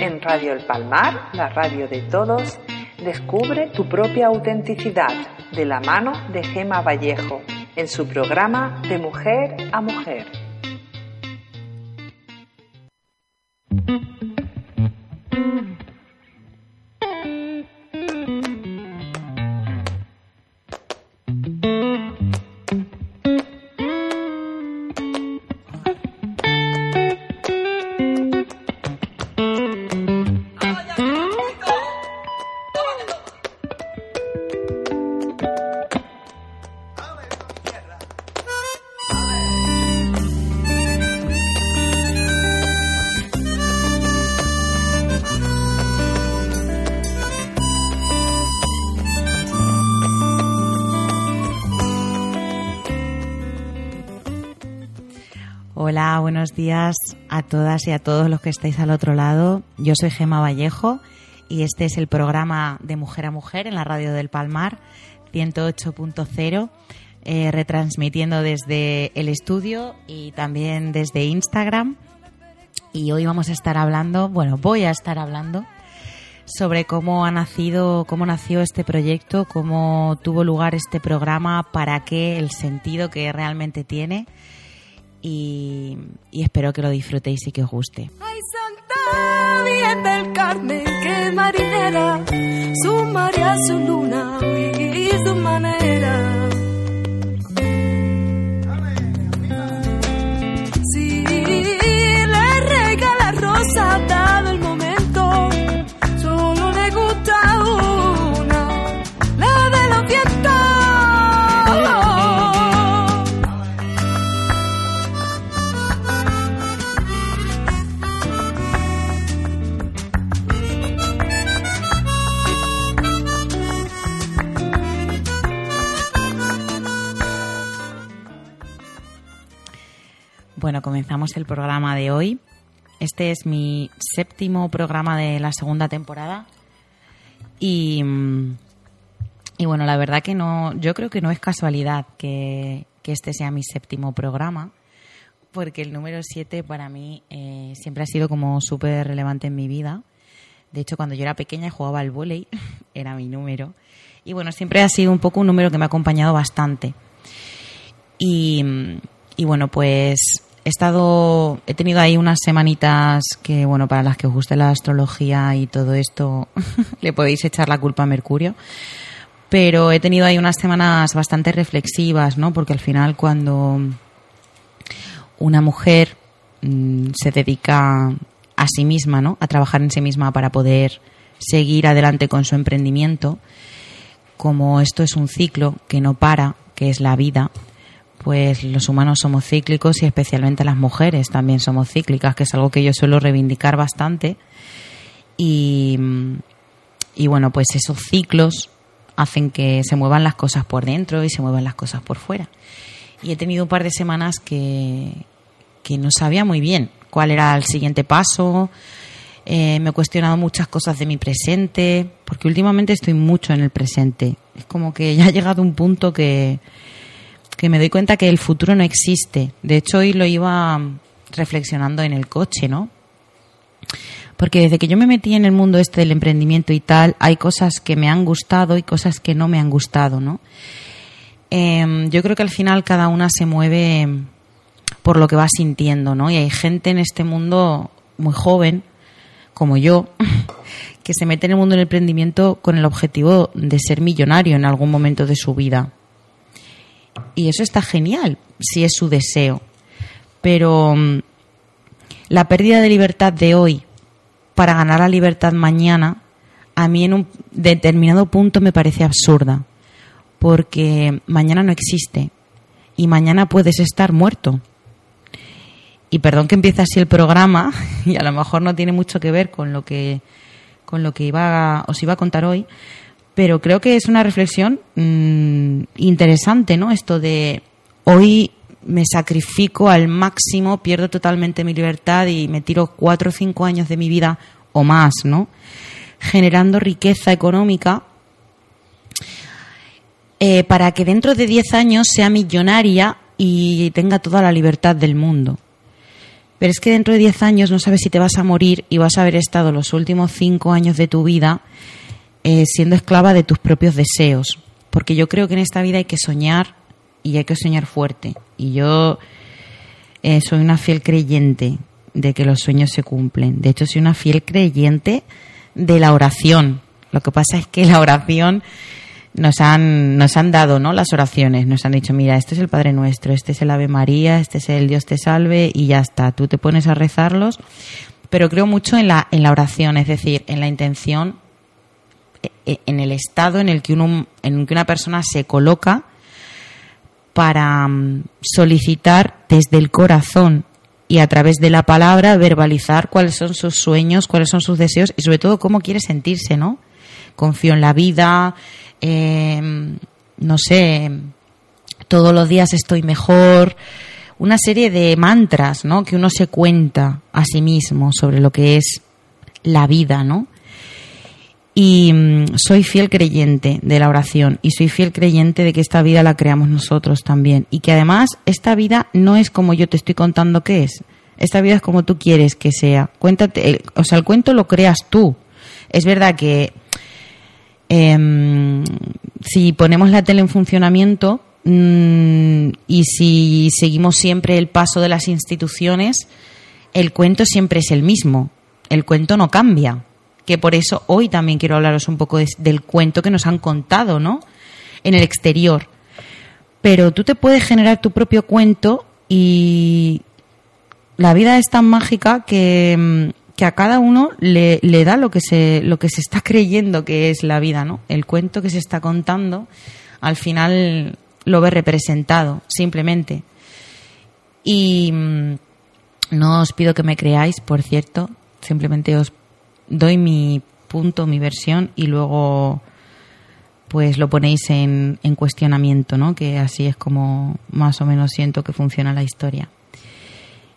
En Radio El Palmar, la radio de todos, descubre tu propia autenticidad de la mano de Gema Vallejo en su programa De Mujer a Mujer. Buenos días a todas y a todos los que estáis al otro lado. Yo soy Gema Vallejo y este es el programa de Mujer a Mujer en la radio del Palmar 108.0, eh, retransmitiendo desde el estudio y también desde Instagram. Y hoy vamos a estar hablando, bueno, voy a estar hablando sobre cómo ha nacido, cómo nació este proyecto, cómo tuvo lugar este programa, para qué, el sentido que realmente tiene y, espero que lo disfrutéis y que os guste. El programa de hoy. Este es mi séptimo programa de la segunda temporada. Y, y bueno, la verdad que no, yo creo que no es casualidad que, que este sea mi séptimo programa, porque el número siete para mí eh, siempre ha sido como súper relevante en mi vida. De hecho, cuando yo era pequeña jugaba al vóley, era mi número. Y bueno, siempre ha sido un poco un número que me ha acompañado bastante. Y, y bueno, pues he estado, he tenido ahí unas semanitas que, bueno, para las que os guste la astrología y todo esto, le podéis echar la culpa a Mercurio. Pero he tenido ahí unas semanas bastante reflexivas, ¿no? Porque al final cuando una mujer mmm, se dedica a sí misma, ¿no? A trabajar en sí misma para poder seguir adelante con su emprendimiento, como esto es un ciclo que no para, que es la vida, pues los humanos somos cíclicos y especialmente las mujeres también somos cíclicas, que es algo que yo suelo reivindicar bastante. Y, bueno, pues esos ciclos hacen que se muevan las cosas por dentro y se muevan las cosas por fuera. Y he tenido un par de semanas que, que no sabía muy bien cuál era el siguiente paso. Eh, me he cuestionado muchas cosas de mi presente, porque últimamente estoy mucho en el presente. Es como que ya ha llegado un punto que, que me doy cuenta que el futuro no existe. De hecho, hoy lo iba reflexionando en el coche, ¿no? Porque desde que yo me metí en el mundo este del emprendimiento y tal, hay cosas que me han gustado y cosas que no me han gustado, ¿no? Eh, yo creo que al final cada una se mueve por lo que va sintiendo, ¿no? Y hay gente en este mundo muy joven, como yo, que se mete en el mundo del emprendimiento con el objetivo de ser millonario en algún momento de su vida y eso está genial si es su deseo. Pero um, la pérdida de libertad de hoy para ganar la libertad mañana, a mí en un determinado punto me parece absurda, porque mañana no existe y mañana puedes estar muerto. Y perdón que empiece así el programa, y a lo mejor no tiene mucho que ver con lo que, con lo que iba, os iba a contar hoy, pero creo que es una reflexión mmm, interesante, ¿no? Esto de hoy me sacrifico al máximo, pierdo totalmente mi libertad y me tiro cuatro o cinco años de mi vida o más, ¿no? Generando riqueza económica eh, para que dentro de diez años sea millonaria y tenga toda la libertad del mundo. Pero es que dentro de 10 años no sabes si te vas a morir y vas a haber estado los últimos 5 años de tu vida eh, siendo esclava de tus propios deseos. Porque yo creo que en esta vida hay que soñar y hay que soñar fuerte. Y yo eh, soy una fiel creyente de que los sueños se cumplen. De hecho, soy una fiel creyente de la oración. Lo que pasa es que la oración nos han, nos han dado ¿no? las oraciones, nos han dicho, mira, este es el Padre Nuestro, este es el Ave María, este es el Dios te salve y ya está, tú te pones a rezarlos, pero creo mucho en la, en la oración, es decir, en la intención, en el estado en el que, uno, en que una persona se coloca para mm, solicitar desde el corazón y a través de la palabra verbalizar cuáles son sus sueños, cuáles son sus deseos y sobre todo cómo quiere sentirse, ¿no? Confío en la vida, eh, no sé, todos los días estoy mejor, una serie de mantras, ¿no? Que uno se cuenta a sí mismo sobre lo que es la vida, ¿no? Y mm, soy fiel creyente de la oración y soy fiel creyente de que esta vida la creamos nosotros también y que además esta vida no es como yo te estoy contando que es. Esta vida es como tú quieres que sea. Cuéntate, o sea, el cuento lo creas tú. Es verdad que eh, si ponemos la tele en funcionamiento mm, y si seguimos siempre el paso de las instituciones, el cuento siempre es el mismo. El cuento no cambia. Que por eso hoy también quiero hablaros un poco del cuento que nos han contado, ¿no? En el exterior. Pero tú te puedes generar tu propio cuento y la vida es tan mágica que mm, que a cada uno le, da lo que se lo que se está creyendo que es la vida, ¿no? El cuento que se está contando, al final lo ve representado, simplemente. Y mm, no os pido que me creáis, por cierto, simplemente os doy mi punto, mi versión y luego pues lo ponéis en, en cuestionamiento, ¿no? Que así es como más o menos siento que funciona la historia.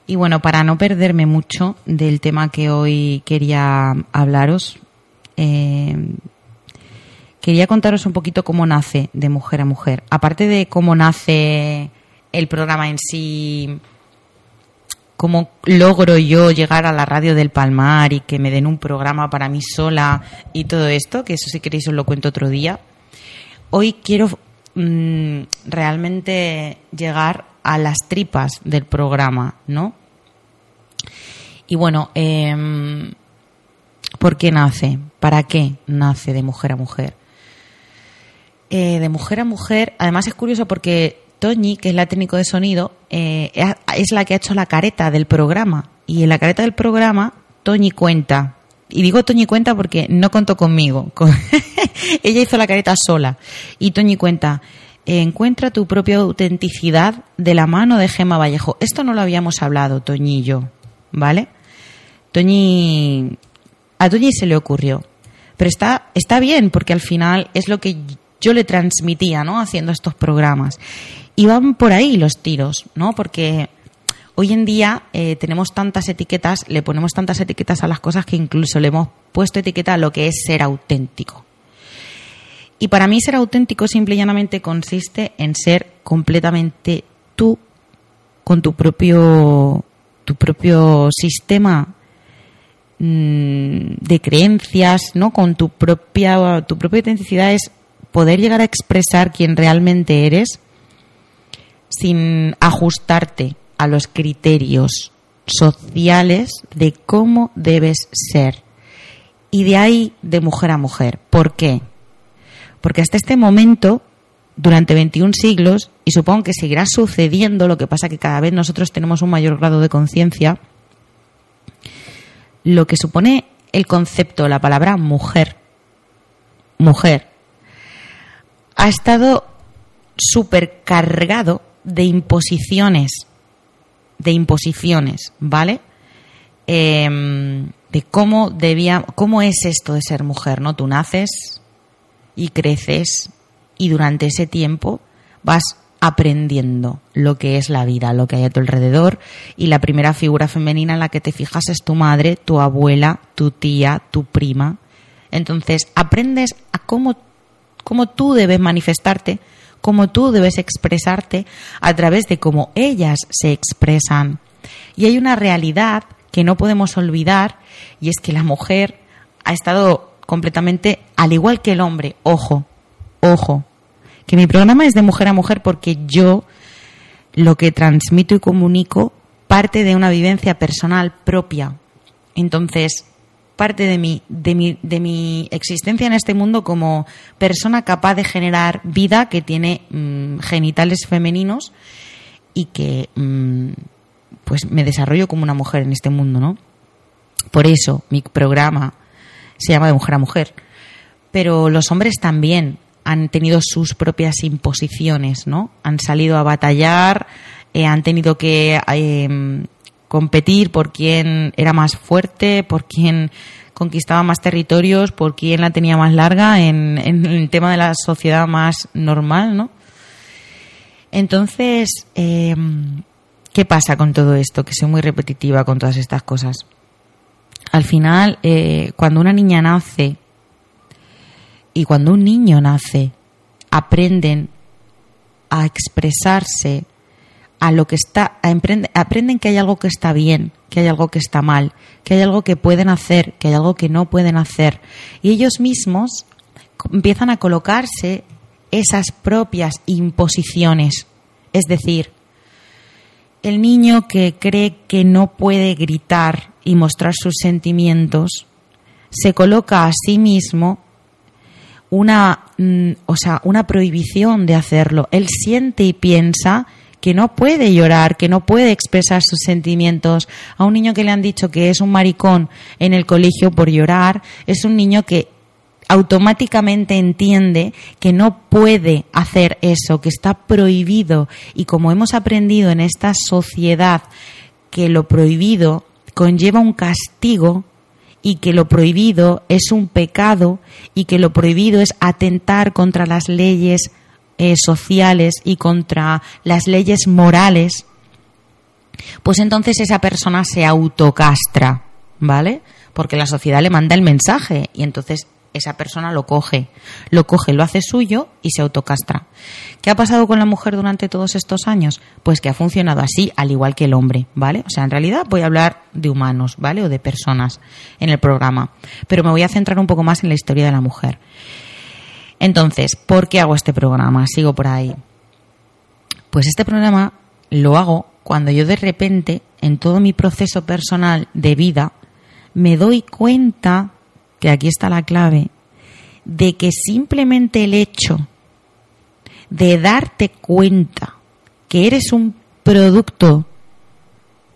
Y bueno, para no perderme mucho del tema que hoy quería hablaros, eh, quería contaros un poquito cómo nace de mujer a mujer. Aparte de cómo nace el programa en sí, cómo logro yo llegar a la radio del Palmar y que me den un programa para mí sola y todo esto, que eso si queréis os lo cuento otro día. Hoy quiero mm, realmente llegar a las tripas del programa, ¿no? Y bueno, eh, ¿por qué nace? ¿Para qué nace de mujer a mujer? Eh, de mujer a mujer, además es curioso porque Toñi, que es la técnico de sonido, eh, es la que ha hecho la careta del programa. Y en la careta del programa, Toñi cuenta. Y digo Toñi cuenta porque no contó conmigo. Ella hizo la careta sola. Y Toñi cuenta, encuentra tu propia autenticidad de la mano de Gema Vallejo. Esto no lo habíamos hablado, Toñillo, ¿vale? Toñi, a Toñi se le ocurrió. Pero está, está bien, porque al final es lo que yo le transmitía, ¿no? Haciendo estos programas. Y van por ahí los tiros, ¿no? Porque hoy en día eh, tenemos tantas etiquetas, le ponemos tantas etiquetas a las cosas que incluso le hemos puesto etiqueta a lo que es ser auténtico. Y para mí ser auténtico simple y llanamente consiste en ser completamente tú con tu propio tu propio sistema mm, de creencias, ¿no? Con tu propia tu propia autenticidad es poder llegar a expresar quién realmente eres sin ajustarte a los criterios sociales de cómo debes ser. Y de ahí de mujer a mujer. ¿Por qué? Porque hasta este momento, durante 21 siglos, y supongo que seguirá sucediendo, lo que pasa que cada vez nosotros tenemos un mayor grado de conciencia, lo que supone el concepto, la palabra mujer, mujer, ha estado supercargado de imposiciones, de imposiciones, ¿vale? Em, de cómo debía, cómo es esto de ser mujer, ¿no? Tú naces, y creces y durante ese tiempo vas aprendiendo lo que es la vida, lo que hay a tu alrededor y la primera figura femenina en la que te fijas es tu madre, tu abuela, tu tía, tu prima. Entonces aprendes a cómo, cómo tú debes manifestarte, cómo tú debes expresarte a través de cómo ellas se expresan. Y hay una realidad que no podemos olvidar y es que la mujer ha estado completamente al igual que el hombre. Ojo, ojo, que mi programa es de mujer a mujer porque yo lo que transmito y comunico parte de una vivencia personal propia. Entonces, parte de mi, de mi, de mi existencia en este mundo como persona capaz de generar vida que tiene mm, genitales femeninos y que mm, pues me desarrollo como una mujer en este mundo, ¿no? Por eso mi programa se llama de mujer a mujer. Pero los hombres también han tenido sus propias imposiciones, ¿no? Han salido a batallar, eh, han tenido que eh, competir por quién era más fuerte, por quién conquistaba más territorios, por quién la tenía más larga en, el tema de la sociedad más normal, ¿no? Entonces, eh, ¿qué pasa con todo esto? Que soy muy repetitiva con todas estas cosas. Al final, cuando una niña nace, y cuando un niño nace, aprenden a expresarse a lo que está, aprenden que hay algo que está bien, que hay algo que está mal, que hay algo que pueden hacer, que hay algo que no pueden hacer. Y ellos mismos empiezan a colocarse esas propias imposiciones. Es decir, el niño que cree que no puede gritar y mostrar sus sentimientos, se coloca a sí mismo una, mm, o sea, una prohibición de hacerlo. Él siente y piensa que no puede llorar, que no puede expresar sus sentimientos. A un niño que le han dicho que es un maricón en el colegio por llorar, es un niño que automáticamente entiende que no puede hacer eso, que está prohibido. Y como hemos aprendido en esta sociedad que lo prohibido conlleva un castigo, y que lo prohibido es un pecado y que lo prohibido es atentar contra las leyes eh, sociales y contra las leyes morales, pues entonces esa persona se autocastra, ¿vale? Porque la sociedad le manda el mensaje y entonces esa persona lo coge, lo coge, lo hace suyo y se autocastra. ¿Qué ha pasado con la mujer durante todos estos años? Pues que ha funcionado así, al igual que el hombre, ¿vale? O sea, en realidad voy a hablar de humanos, ¿vale? O de personas en el programa, pero me voy a centrar un poco más en la historia de la mujer. Entonces, ¿por qué hago este programa? Sigo por ahí. Pues este programa lo hago cuando yo de repente, en todo mi proceso personal de vida, me doy cuenta que aquí está la clave, de que simplemente el hecho de darte cuenta que eres un producto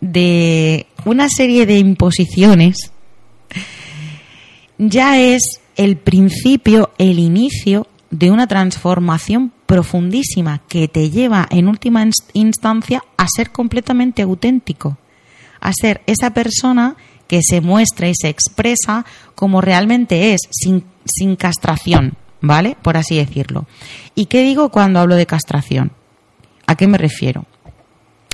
de una serie de imposiciones, ya es el principio, el inicio de una transformación profundísima que te lleva en última instancia a ser completamente auténtico, a ser esa persona que se muestra y se expresa como realmente es, sin, castración, ¿vale? Por así decirlo. ¿Y qué digo cuando hablo de castración? ¿A qué me refiero?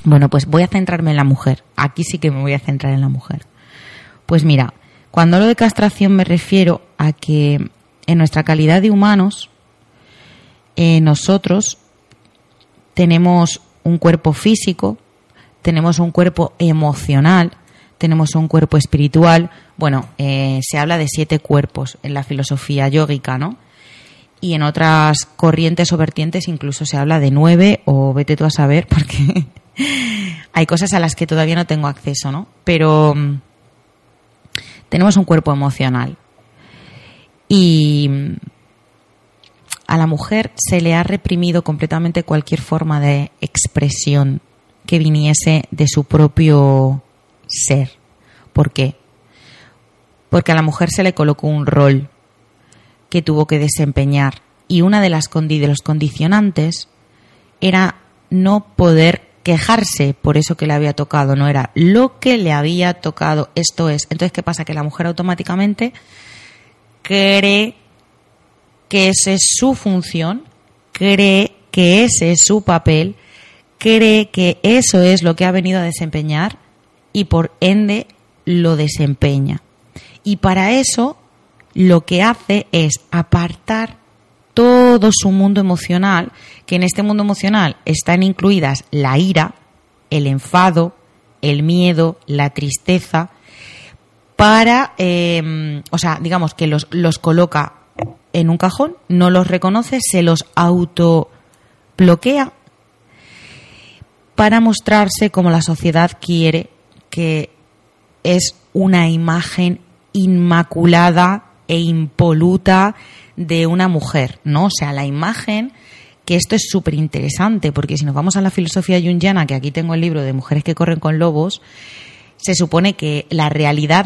Bueno, pues voy a centrarme en la mujer. Aquí sí que me voy a centrar en la mujer. Pues mira, cuando hablo de castración me refiero a que en nuestra calidad de humanos, eh, nosotros tenemos un cuerpo físico, tenemos un cuerpo emocional, tenemos un cuerpo espiritual. Bueno, eh, se habla de siete cuerpos en la filosofía yógica, ¿no? Y en otras corrientes o vertientes incluso se habla de nueve o vete tú a saber porque hay cosas a las que todavía no tengo acceso, ¿no? Pero mm, tenemos un cuerpo emocional. Y mm, a la mujer se le ha reprimido completamente cualquier forma de expresión que viniese de su propio ser. ¿Por qué? Porque a la mujer se le colocó un rol que tuvo que desempeñar y una de las de los condicionantes era no poder quejarse por eso que le había tocado, no era lo que le había tocado, esto es. Entonces, ¿qué pasa? Que la mujer automáticamente cree que esa es su función, cree que ese es su papel, cree que eso es lo que ha venido a desempeñar y por ende lo desempeña. Y para eso lo que hace es apartar todo su mundo emocional, que en este mundo emocional están incluidas la ira, el enfado, el miedo, la tristeza, para, eh, o sea, digamos que los, los coloca en un cajón, no los reconoce, se los auto bloquea para mostrarse como la sociedad quiere que es una imagen inmaculada e impoluta de una mujer, ¿no? O sea, la imagen que esto es súper interesante, porque si nos vamos a la filosofía jungiana, que aquí tengo el libro de Mujeres que corren con lobos, se supone que la realidad,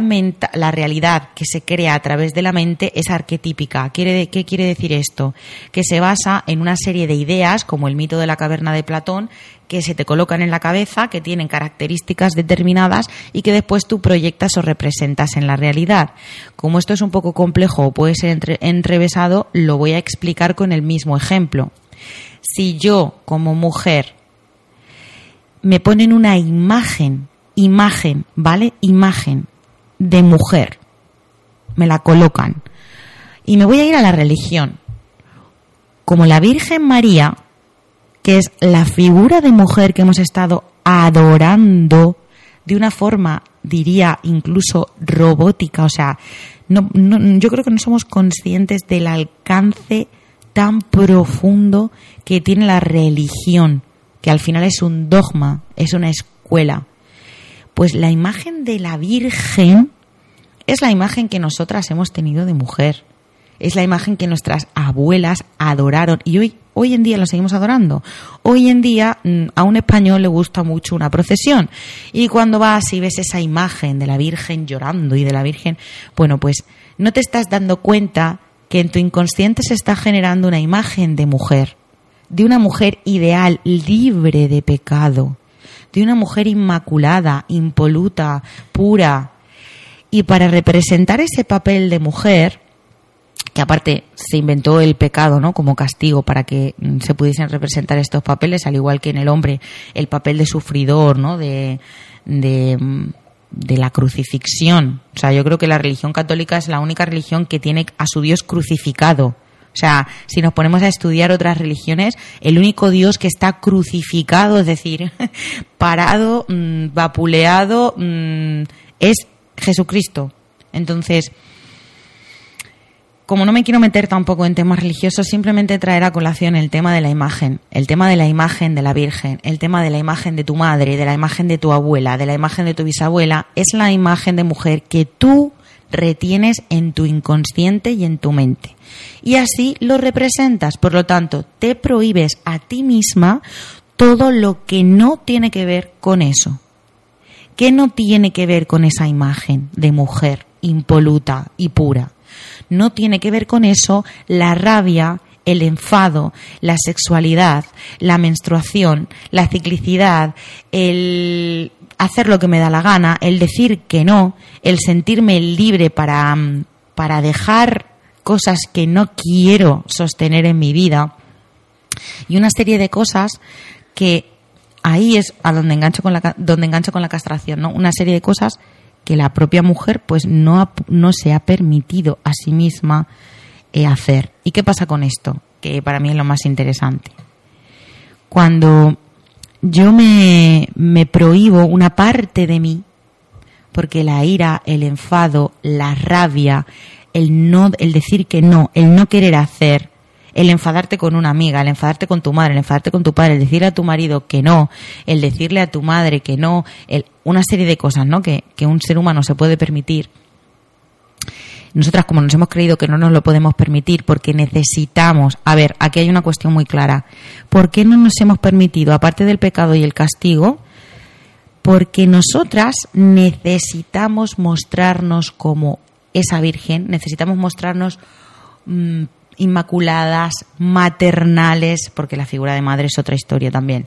la realidad que se crea a través de la mente es arquetípica. ¿Qué quiere decir esto? Que se basa en una serie de ideas, como el mito de la caverna de Platón, que se te colocan en la cabeza, que tienen características determinadas y que después tú proyectas o representas en la realidad. Como esto es un poco complejo o puede ser entrevesado, lo voy a explicar con el mismo ejemplo. Si yo, como mujer, me ponen una imagen imagen, ¿vale? Imagen de mujer. Me la colocan. Y me voy a ir a la religión. Como la Virgen María, que es la figura de mujer que hemos estado adorando de una forma, diría, incluso robótica. O sea, no, yo creo que no somos conscientes del alcance tan profundo que tiene la religión, que al final es un dogma, es una escuela. Pues la imagen de la Virgen es la imagen que nosotras hemos tenido de mujer. Es la imagen que nuestras abuelas adoraron y hoy, hoy en día la seguimos adorando. Hoy en día mm, a un español le gusta mucho una procesión y cuando vas y ves esa imagen de la Virgen llorando y de la Virgen, bueno, pues no te estás dando cuenta que en tu inconsciente se está generando una imagen de mujer, de una mujer ideal, libre de pecado de una mujer inmaculada, impoluta, pura. Y para representar ese papel de mujer, que aparte se inventó el pecado, ¿no? Como castigo para que mm, se pudiesen representar estos papeles, al igual que en el hombre el papel de sufridor, ¿no? De, de, mm, de la crucifixión. O sea, yo creo que la religión católica es la única religión que tiene a su Dios crucificado. O sea, si nos ponemos a estudiar otras religiones, el único Dios que está crucificado, es decir, parado, mm, vapuleado, mm, es Jesucristo. Entonces, como no me quiero meter tampoco en temas religiosos, simplemente traer a colación el tema de la imagen, el tema de la imagen de la Virgen, el tema de la imagen de tu madre, de la imagen de tu abuela, de la imagen de tu bisabuela, es la imagen de mujer que tú retienes en tu inconsciente y en tu mente. Y así lo representas. Por lo tanto, te prohíbes a ti misma todo lo que no tiene que ver con eso. ¿Qué no tiene que ver con esa imagen de mujer impoluta y pura? No tiene que ver con eso la rabia, el enfado, la sexualidad, la menstruación, la ciclicidad, el hacer lo que me da la gana, el decir que no, el sentirme libre para, mm, para dejar cosas que no quiero sostener en mi vida y una serie de cosas que ahí es a donde engancho con la donde engancho con la castración, ¿no? Una serie de cosas que la propia mujer pues no, no se ha permitido a sí misma eh, hacer. ¿Y qué pasa con esto? Que para mí es lo más interesante. Cuando yo me, me prohíbo una parte de mí, porque la ira, el enfado, la rabia, el no, el decir que no, el no querer hacer, el enfadarte con una amiga, el enfadarte con tu madre, el enfadarte con tu padre, el decirle a tu marido que no, el decirle a tu madre que no, el, una serie de cosas, ¿no? Que, que un ser humano se puede permitir nosotras como nos hemos creído que no nos lo podemos permitir porque necesitamos, a ver, aquí hay una cuestión muy clara, ¿por qué no nos hemos permitido, aparte del pecado y el castigo, porque nosotras necesitamos mostrarnos como esa Virgen, necesitamos mostrarnos mm, inmaculadas, maternales, porque la figura de madre es otra historia también.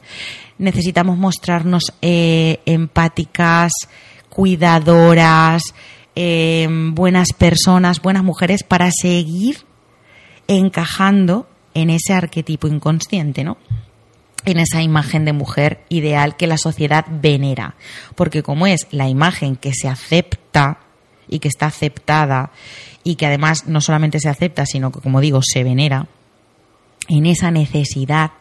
Necesitamos mostrarnos eh, empáticas, cuidadoras, Em, buenas personas, buenas mujeres para seguir encajando en ese arquetipo inconsciente, ¿no? En esa imagen de mujer ideal que la sociedad venera. Porque como es la imagen que se acepta y que está aceptada y que además no solamente se acepta, sino que, como digo, se venera, en esa necesidad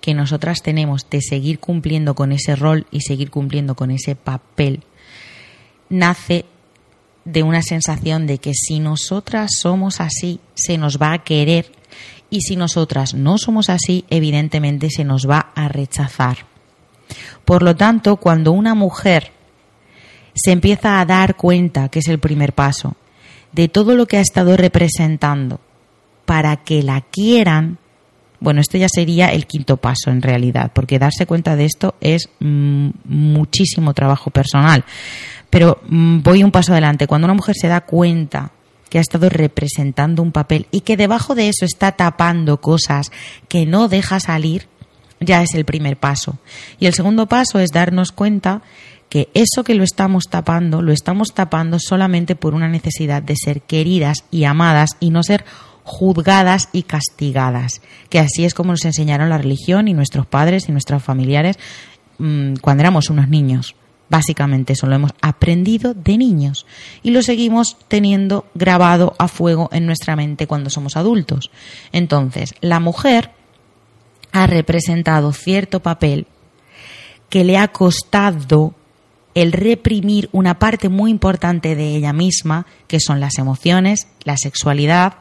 que nosotras tenemos de seguir cumpliendo con ese rol y seguir cumpliendo con ese papel nace de una sensación de que si nosotras somos así, se nos va a querer y si nosotras no somos así, evidentemente se nos va a rechazar. Por lo tanto, cuando una mujer se empieza a dar cuenta, que es el primer paso, de todo lo que ha estado representando para que la quieran, bueno, esto ya sería el quinto paso en realidad, porque darse cuenta de esto es mm, muchísimo trabajo personal. Pero mm, voy un paso adelante. Cuando una mujer se da cuenta que ha estado representando un papel y que debajo de eso está tapando cosas que no deja salir, ya es el primer paso. Y el segundo paso es darnos cuenta que eso que lo estamos tapando, lo estamos tapando solamente por una necesidad de ser queridas y amadas y no ser juzgadas y castigadas, que así es como nos enseñaron la religión y nuestros padres y nuestros familiares mm, cuando éramos unos niños. Básicamente eso lo hemos aprendido de niños y lo seguimos teniendo grabado a fuego en nuestra mente cuando somos adultos. Entonces, la mujer ha representado cierto papel que le ha costado el reprimir una parte muy importante de ella misma, que son las emociones, la sexualidad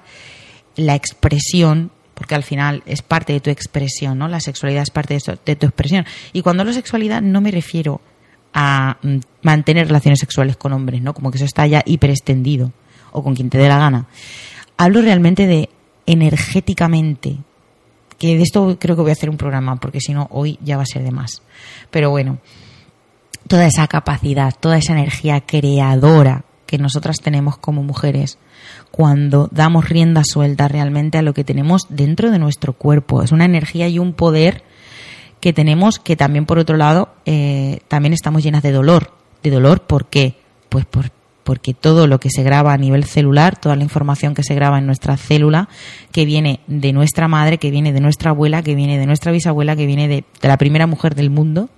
la expresión, porque al final es parte de tu expresión, ¿no? La sexualidad es parte de, tu expresión. Y cuando hablo de sexualidad no me refiero a mm, mantener relaciones sexuales con hombres, ¿no? Como que eso está ya hiperextendido o con quien te dé la gana. Hablo realmente de energéticamente, que de esto creo que voy a hacer un programa, porque si no, hoy ya va a ser de más. Pero bueno, toda esa capacidad, toda esa energía creadora que nosotras tenemos como mujeres, cuando damos rienda suelta realmente a lo que tenemos dentro de nuestro cuerpo. Es una energía y un poder que tenemos que también, por otro lado, eh, también estamos llenas de dolor. ¿De dolor por qué? Pues por, porque todo lo que se graba a nivel celular, toda la información que se graba en nuestra célula, que viene de nuestra madre, que viene de nuestra abuela, que viene de nuestra bisabuela, que viene de, de la primera mujer del mundo,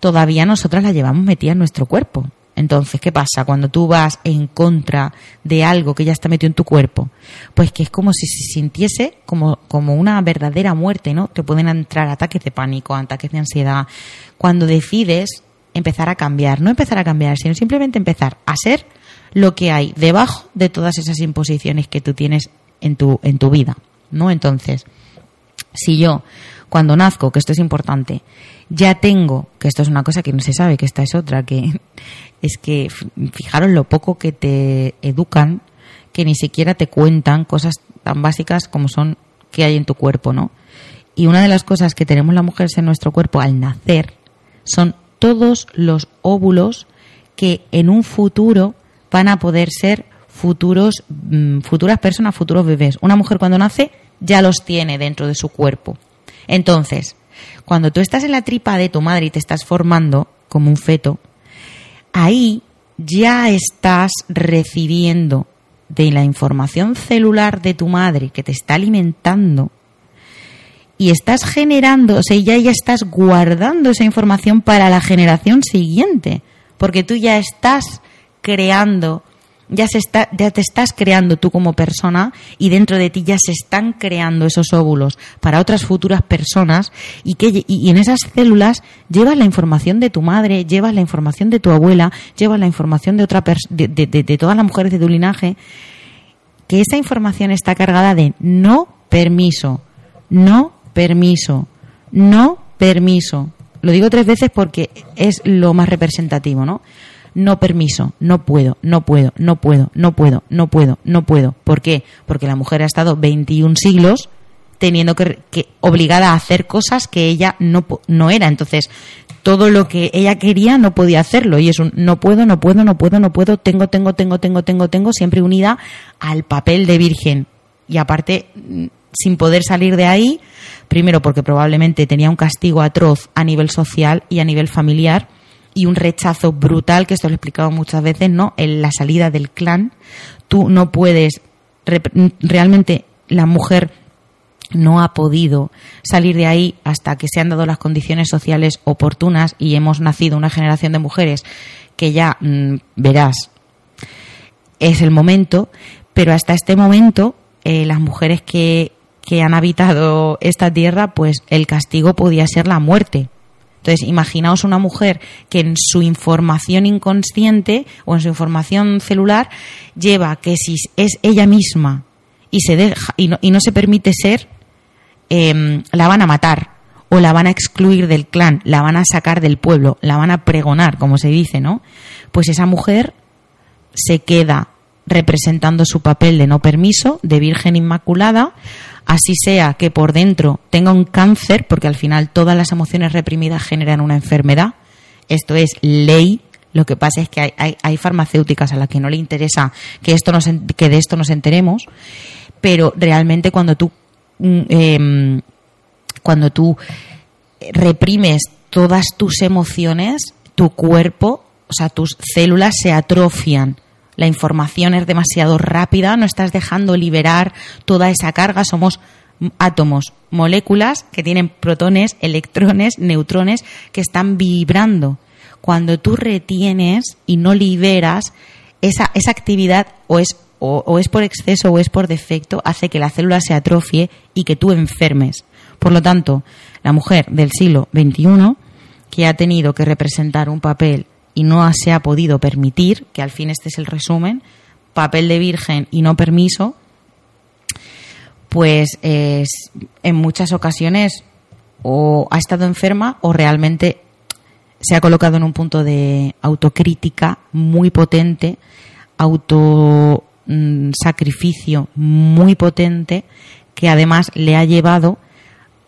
todavía nosotras la llevamos metida en nuestro cuerpo. Entonces, ¿qué pasa cuando tú vas en contra de algo que ya está metido en tu cuerpo? Pues que es como si se sintiese como, como una verdadera muerte, ¿no? Te pueden entrar ataques de pánico, ataques de ansiedad. Cuando decides empezar a cambiar, no empezar a cambiar, sino simplemente empezar a ser lo que hay debajo de todas esas imposiciones que tú tienes en tu, en tu vida, ¿no? Entonces, si yo, cuando nazco, que esto es importante, ya tengo, que esto es una cosa que no se sabe, que esta es otra, que es que fijaros lo poco que te educan, que ni siquiera te cuentan cosas tan básicas como son qué hay en tu cuerpo, ¿no? Y una de las cosas que tenemos las mujeres en nuestro cuerpo al nacer son todos los óvulos que en un futuro van a poder ser futuros, mm, futuras personas, futuros bebés. Una mujer cuando nace ya los tiene dentro de su cuerpo. Entonces, cuando tú estás en la tripa de tu madre y te estás formando como un feto, ahí ya estás recibiendo de la información celular de tu madre que te está alimentando y estás generando, o sea, ya, ya estás guardando esa información para la generación siguiente, porque tú ya estás creando ya, se está, ya te estás creando tú como persona y dentro de ti ya se están creando esos óvulos para otras futuras personas y, que, y, en esas células llevas la información de tu madre, llevas la información de tu abuela, llevas la información de, otra de, de, de todas las mujeres de tu linaje, que esa información está cargada de no permiso, no permiso, no permiso. Lo digo tres veces porque es lo más representativo, ¿no? No permiso, no puedo, no puedo, no puedo, no puedo, no puedo, no puedo. ¿Por qué? Porque la mujer ha estado 21 siglos teniendo que, obligada a hacer cosas que ella no, no era. Entonces, todo lo que ella quería no podía hacerlo y es un no puedo, no puedo, no puedo, no puedo, tengo, tengo, tengo, tengo, tengo, tengo, siempre unida al papel de virgen. Y aparte, mm, sin poder salir de ahí, primero porque probablemente tenía un castigo atroz a nivel social y a nivel familiar, y un rechazo brutal, que esto lo he explicado muchas veces, ¿no? En la salida del clan, tú no puedes, realmente la mujer no ha podido salir de ahí hasta que se han dado las condiciones sociales oportunas y hemos nacido una generación de mujeres que ya mm, verás es el momento, pero hasta este momento eh, las mujeres que que han habitado esta tierra, pues el castigo podía ser la muerte. Entonces, imaginaos una mujer que en su información inconsciente o en su información celular lleva que si es ella misma y se deja y no, y no se permite ser, em, la van a matar o la van a excluir del clan, la van a sacar del pueblo, la van a pregonar, como se dice, ¿no? Pues esa mujer se queda representando su papel de no permiso, de Virgen Inmaculada, así sea que por dentro tenga un cáncer, porque al final todas las emociones reprimidas generan una enfermedad, esto es ley, lo que pasa es que hay, farmacéuticas a las que no le interesa que, esto que de esto nos enteremos, pero realmente cuando tú, eh, cuando tú reprimes todas tus emociones, tu cuerpo, o sea, tus células se atrofian la información es demasiado rápida, no estás dejando liberar toda esa carga, somos átomos, moléculas que tienen protones, electrones, neutrones que están vibrando. Cuando tú retienes y no liberas esa, esa actividad o es, o, es por exceso o es por defecto, hace que la célula se atrofie y que tú enfermes. Por lo tanto, la mujer del siglo XXI que ha tenido que representar un papel y no se ha podido permitir, que al fin este es el resumen, papel de virgen y no permiso, pues es, en muchas ocasiones o ha estado enferma o realmente se ha colocado en un punto de autocrítica muy potente, auto mm, muy potente que además le ha llevado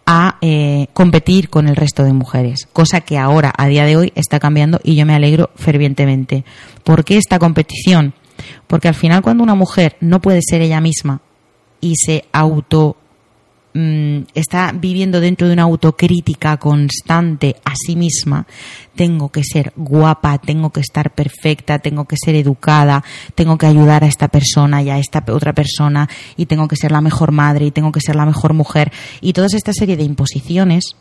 a eh, competir con el resto de mujeres, cosa que ahora, a día de hoy, está cambiando y yo me alegro fervientemente. ¿Por qué esta competición? Porque al final cuando una mujer no puede ser ella misma y se auto Mm, está viviendo dentro de una autocrítica constante a sí misma, tengo que ser guapa, tengo que estar perfecta, tengo que ser educada, tengo que ayudar a esta persona y a esta otra persona y tengo que ser la mejor madre y tengo que ser la mejor mujer. Y toda esta serie de imposiciones,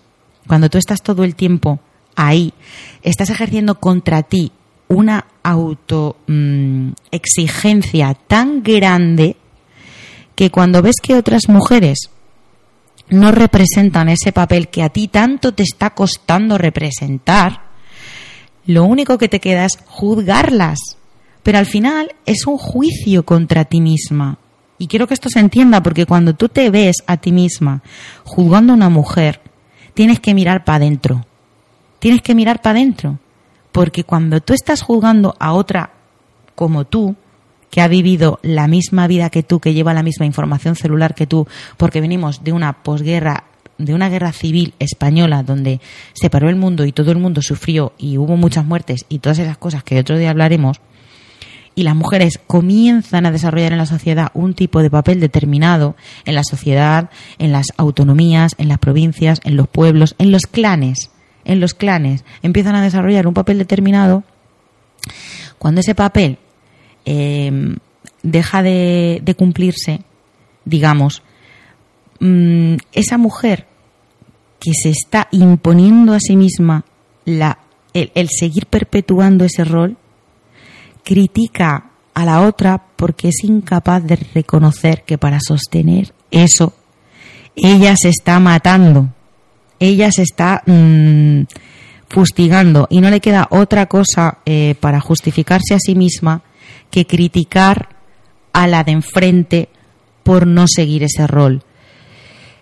cuando tú estás todo el tiempo ahí, estás ejerciendo contra ti una auto mm, tan grande que cuando ves que otras mujeres no representan ese papel que a ti tanto te está costando representar, lo único que te queda es juzgarlas. Pero al final es un juicio contra ti misma. Y quiero que esto se entienda porque cuando tú te ves a ti misma juzgando a una mujer, tienes que mirar para adentro. Tienes que mirar para adentro. Porque cuando tú estás juzgando a otra como tú, que ha vivido la misma vida que tú, que lleva la misma información celular que tú, porque venimos de una posguerra de una guerra civil española donde se paró el mundo y todo el mundo sufrió y hubo muchas muertes y todas esas cosas que otro día hablaremos, y las mujeres comienzan a desarrollar en la sociedad un tipo de papel determinado en la sociedad, en las autonomías, en las provincias, en los pueblos, en los clanes, en los clanes, empiezan a desarrollar un papel determinado, cuando ese papel Em, deja de, cumplirse, digamos, mm, esa mujer que se está imponiendo a sí misma la, el, seguir perpetuando ese rol, critica a la otra porque es incapaz de reconocer que para sostener eso, ella se está matando, ella se está mm, fustigando y no le queda otra cosa eh, para justificarse a sí misma que criticar a la de enfrente por no seguir ese rol.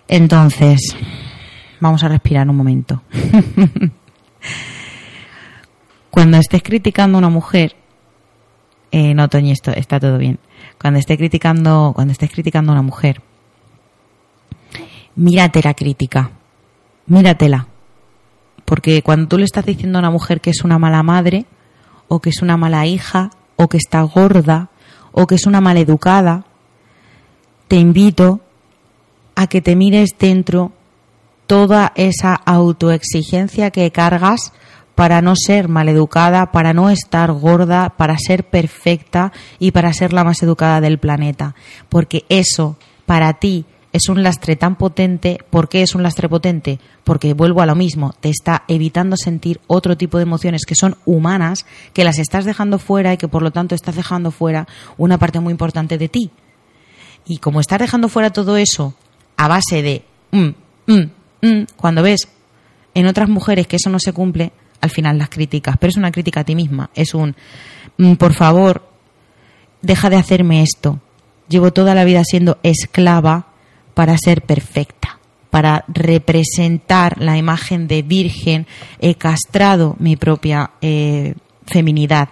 Entonces, vamos a respirar un momento. Cuando estés criticando a una mujer, eh, no, Toñi, esto está todo bien. Cuando estés criticando, cuando estés criticando a una mujer, mírate la crítica, míratela. Porque cuando tú le estás diciendo a una mujer que es una mala madre, o que es una mala hija, o que está gorda o que es una maleducada, te invito a que te mires dentro toda esa autoexigencia que cargas para no ser maleducada, para no estar gorda, para ser perfecta y para ser la más educada del planeta. Porque eso, para ti, es un lastre tan potente. ¿Por qué es un lastre potente? Porque vuelvo a lo mismo, te está evitando sentir otro tipo de emociones que son humanas, que las estás dejando fuera y que por lo tanto estás dejando fuera una parte muy importante de ti. Y como estás dejando fuera todo eso, a base de mm, mm, mm, cuando ves en otras mujeres que eso no se cumple, al final las críticas, pero es una crítica a ti misma, es un, mm, por favor, deja de hacerme esto. Llevo toda la vida siendo esclava para ser perfecta, para representar la imagen de virgen, he castrado mi propia eh, feminidad,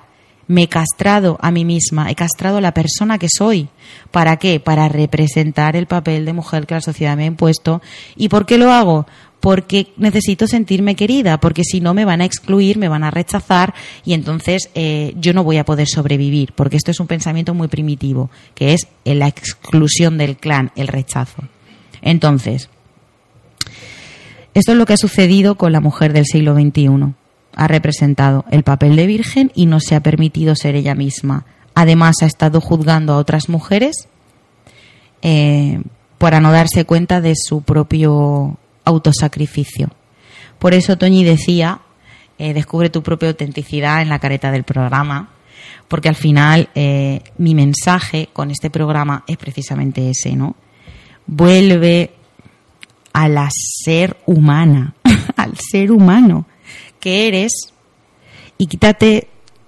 me he castrado a mí misma, he castrado a la persona que soy. ¿Para qué? Para representar el papel de mujer que la sociedad me ha impuesto. ¿Y por qué lo hago? Porque necesito sentirme querida, porque si no me van a excluir, me van a rechazar y entonces eh, yo no voy a poder sobrevivir, porque esto es un pensamiento muy primitivo, que es la exclusión del clan, el rechazo. Entonces, esto es lo que ha sucedido con la mujer del siglo XXI ha representado el papel de virgen y no se ha permitido ser ella misma. Además, ha estado juzgando a otras mujeres eh, para no darse cuenta de su propio autosacrificio. Por eso Toñi decía, eh, descubre tu propia autenticidad en la careta del programa, porque al final eh, mi mensaje con este programa es precisamente ese, ¿no? Vuelve a la ser humana, al ser humano que eres y quítate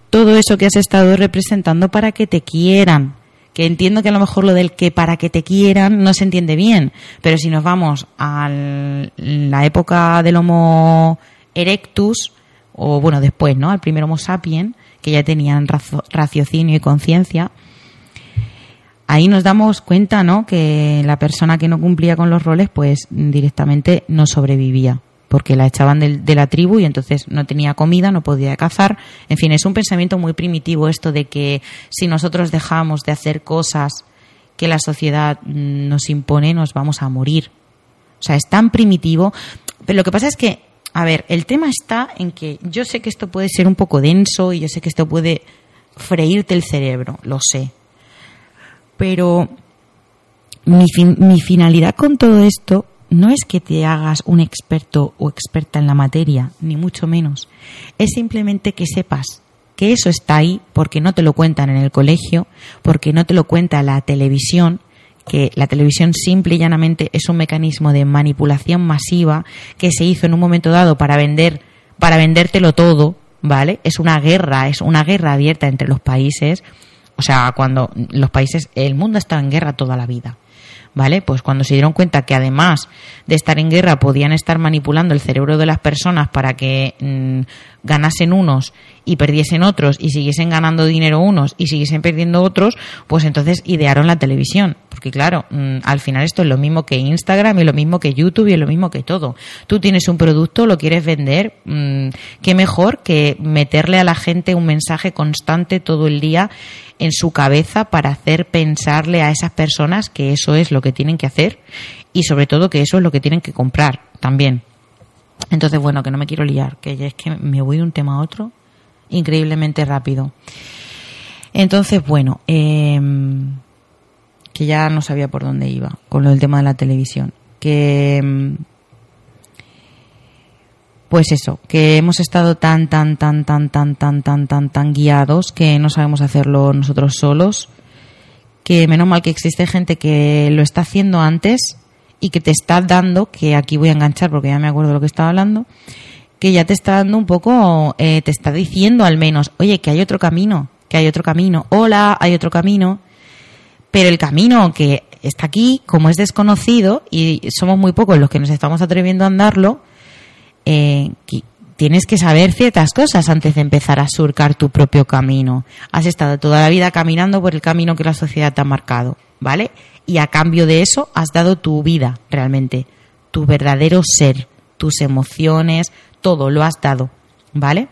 todo eso que has estado representando para que te quieran. Que entiendo que a lo mejor lo del que para que te quieran no se entiende bien, pero si nos vamos a la época del Homo erectus, o bueno, después, ¿no? Al primer Homo sapiens, que ya tenían raciocinio y conciencia, ahí nos damos cuenta, ¿no? Que la persona que no cumplía con los roles, pues directamente no sobrevivía porque la echaban de, la tribu y entonces no tenía comida, no podía cazar. En fin, es un pensamiento muy primitivo esto de que si nosotros dejamos de hacer cosas que la sociedad mm, nos impone, nos vamos a morir. O sea, es tan primitivo. Pero lo que pasa es que, a ver, el tema está en que yo sé que esto puede ser un poco denso y yo sé que esto puede freírte el cerebro, lo sé. Pero mi, mi finalidad con todo esto no es que te hagas un experto o experta en la materia, ni mucho menos. Es simplemente que sepas que eso está ahí porque no te lo cuentan en el colegio, porque no te lo cuenta la televisión, que la televisión simple y llanamente es un mecanismo de manipulación masiva que se hizo en un momento dado para vender para vendértelo todo, ¿vale? Es una guerra, es una guerra abierta entre los países. O sea, cuando los países, el mundo está en guerra toda la vida. ¿Vale? Pues cuando se dieron cuenta que además de estar en guerra podían estar manipulando el cerebro de las personas para que mm, ganasen unos y perdiesen otros y siguiesen ganando dinero unos y siguiesen perdiendo otros, pues entonces idearon la televisión. Porque claro, mm, al final esto es lo mismo que Instagram y lo mismo que YouTube y es lo mismo que todo. Tú tienes un producto, lo quieres vender, mm, qué mejor que meterle a la gente un mensaje constante todo el día en su cabeza para hacer pensarle a esas personas que eso es lo que tienen que hacer y sobre todo que eso es lo que tienen que comprar también. Entonces, bueno, que no me quiero liar, que es que me voy de un tema a otro increíblemente rápido. Entonces, bueno, em, que ya no sabía por dónde iba con lo del tema de la televisión. Que em, pues eso, que hemos estado tan, tan, tan, tan, tan, tan, tan, tan, guiados que no sabemos hacerlo nosotros solos, que menos mal que existe gente que lo está haciendo antes y que te está dando, que aquí voy a enganchar porque ya me acuerdo de lo que estaba hablando, que ya te está dando un poco, eh, te está diciendo al menos, oye, que hay otro camino, que hay otro camino, hola, hay otro camino, pero el camino que está aquí, como es desconocido y somos muy pocos los que nos estamos atreviendo a andarlo, eh, tienes que saber ciertas cosas antes de empezar a surcar tu propio camino. Has estado toda la vida caminando por el camino que la sociedad te ha marcado, ¿vale? Y a cambio de eso has dado tu vida realmente, tu verdadero ser, tus emociones, todo lo has dado, ¿vale?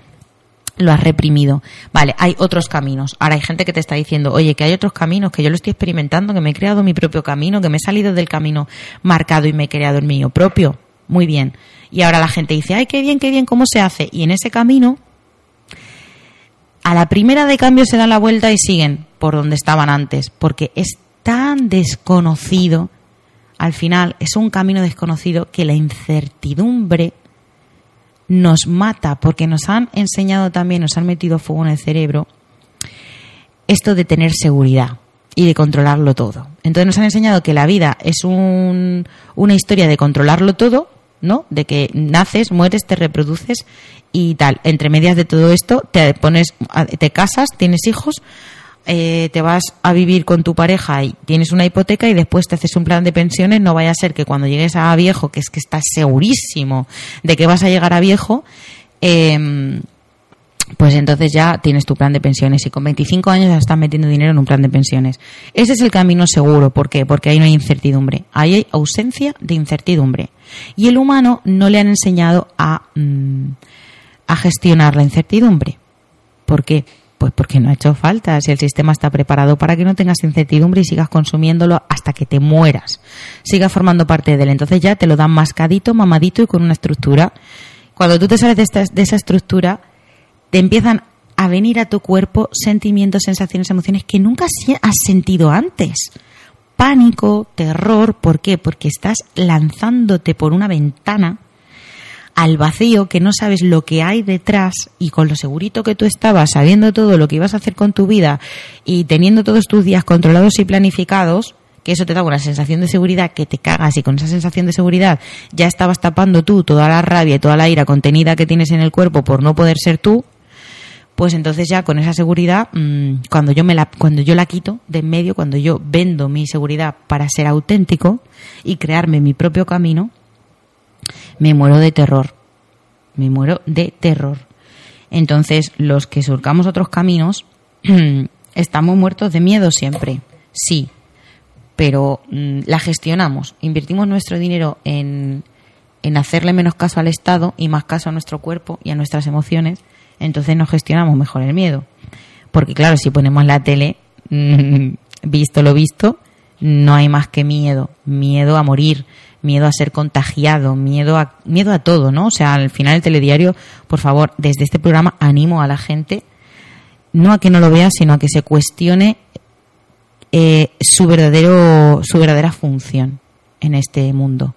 Lo has reprimido. Vale, hay otros caminos. Ahora hay gente que te está diciendo, oye, que hay otros caminos, que yo lo estoy experimentando, que me he creado mi propio camino, que me he salido del camino marcado y me he creado el mío propio. Muy bien. Y ahora la gente dice, ay, qué bien, qué bien, ¿cómo se hace? Y en ese camino, a la primera de cambio se dan la vuelta y siguen por donde estaban antes, porque es tan desconocido, al final es un camino desconocido que la incertidumbre nos mata, porque nos han enseñado también, nos han metido fuego en el cerebro, esto de tener seguridad. y de controlarlo todo. Entonces nos han enseñado que la vida es un, una historia de controlarlo todo, ¿no? De que naces, mueres, te reproduces y tal. Entre medias de todo esto, te pones, te casas, tienes hijos, eh, te vas a vivir con tu pareja y tienes una hipoteca y después te haces un plan de pensiones, no vaya a ser que cuando llegues a viejo, que es que estás segurísimo de que vas a llegar a viejo, eh, pues entonces ya tienes tu plan de pensiones y con 25 años ya estás metiendo dinero en un plan de pensiones. Ese es el camino seguro. ¿Por qué? Porque ahí no hay incertidumbre. Ahí hay ausencia de incertidumbre. Y el humano no le han enseñado a, mm, a gestionar la incertidumbre. ¿Por qué? Pues porque no ha hecho falta. Si el sistema está preparado para que no tengas incertidumbre y sigas consumiéndolo hasta que te mueras. Sigas formando parte de él. Entonces ya te lo dan mascadito, mamadito y con una estructura. Cuando tú te sales de, de esa estructura, te empiezan a venir a tu cuerpo sentimientos, sensaciones, emociones que nunca has sentido antes. Pánico, terror, ¿por qué? Porque estás lanzándote por una ventana al vacío que no sabes lo que hay detrás y con lo segurito que tú estabas, sabiendo todo lo que ibas a hacer con tu vida y teniendo todos tus días controlados y planificados, que eso te da una sensación de seguridad que te cagas y con esa sensación de seguridad ya estabas tapando tú toda la rabia y toda la ira contenida que tienes en el cuerpo por no poder ser tú, pues entonces ya con esa seguridad, mm, cuando yo me la, cuando yo la quito de en medio, cuando yo vendo mi seguridad para ser auténtico y crearme mi propio camino, me muero de terror. Me muero de terror. Entonces, los que surcamos otros caminos, estamos muertos de miedo siempre. Sí. Pero mm, la gestionamos. Invertimos nuestro dinero en, en hacerle menos caso al Estado y más caso a nuestro cuerpo y a nuestras emociones entonces nos gestionamos mejor el miedo. Porque claro, si ponemos la tele, visto lo visto, no hay más que miedo, miedo a morir, miedo a ser contagiado, miedo a miedo a todo, ¿no? O sea, al final el telediario, por favor, desde este programa animo a la gente no a que no lo vea, sino a que se cuestione eh, su verdadero su verdadera función en este mundo.